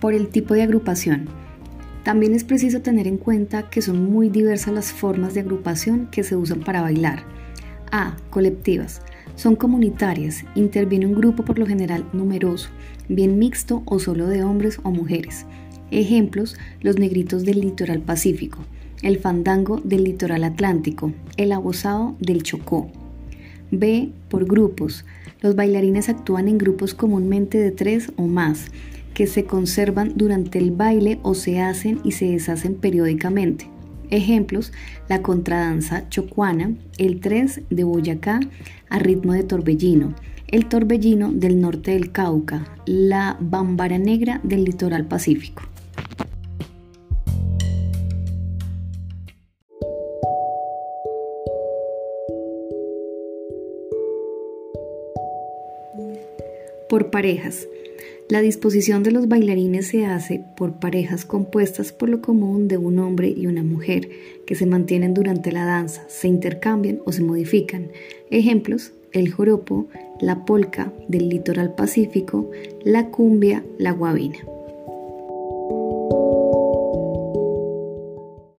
Por el tipo de agrupación. También es preciso tener en cuenta que son muy diversas las formas de agrupación que se usan para bailar. A. Colectivas. Son comunitarias, interviene un grupo por lo general numeroso, bien mixto o solo de hombres o mujeres. Ejemplos, los negritos del litoral pacífico, el fandango del litoral atlántico, el abosado del Chocó. B. Por grupos. Los bailarines actúan en grupos comúnmente de tres o más, que se conservan durante el baile o se hacen y se deshacen periódicamente. Ejemplos, la contradanza chocuana, el tres de Boyacá a ritmo de torbellino, el torbellino del norte del Cauca, la bambara negra del litoral pacífico. Por parejas. La disposición de los bailarines se hace por parejas compuestas por lo común de un hombre y una mujer, que se mantienen durante la danza, se intercambian o se modifican. Ejemplos, el joropo, la polca del litoral pacífico, la cumbia, la guabina.